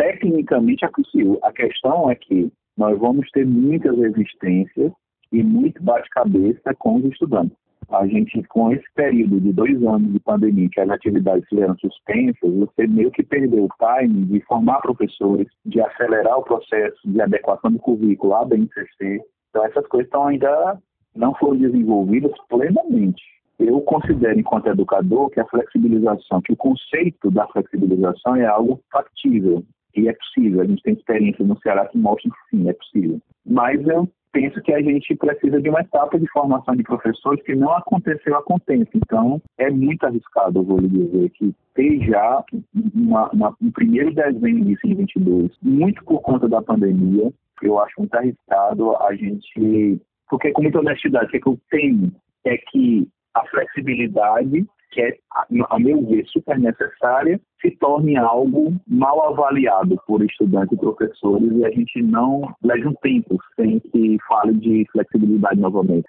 tecnicamente é possível. A questão é que nós vamos ter muitas resistências e muito bate-cabeça com os estudantes. A gente, com esse período de dois anos de pandemia, que as atividades eram suspensas, você meio que perdeu o time de formar professores, de acelerar o processo de adequação do currículo à BNCC. Então, essas coisas estão ainda não foram desenvolvidas plenamente. Eu considero, enquanto educador, que a flexibilização, que o conceito da flexibilização é algo factível e é possível. A gente tem experiência no Ceará que mostram que sim, é possível. Mas eu penso que a gente precisa de uma etapa de formação de professores que não aconteceu a contento. Então, é muito arriscado, eu vou lhe dizer, que ter já uma, uma, um primeiro desenho de 2022, muito por conta da pandemia, eu acho muito arriscado a gente... Porque, com muita honestidade, o que, é que eu tenho é que a flexibilidade que é, a meu ver, super necessária, se torne algo mal avaliado por estudantes e professores e a gente não leve um tempo sem que fale de flexibilidade novamente.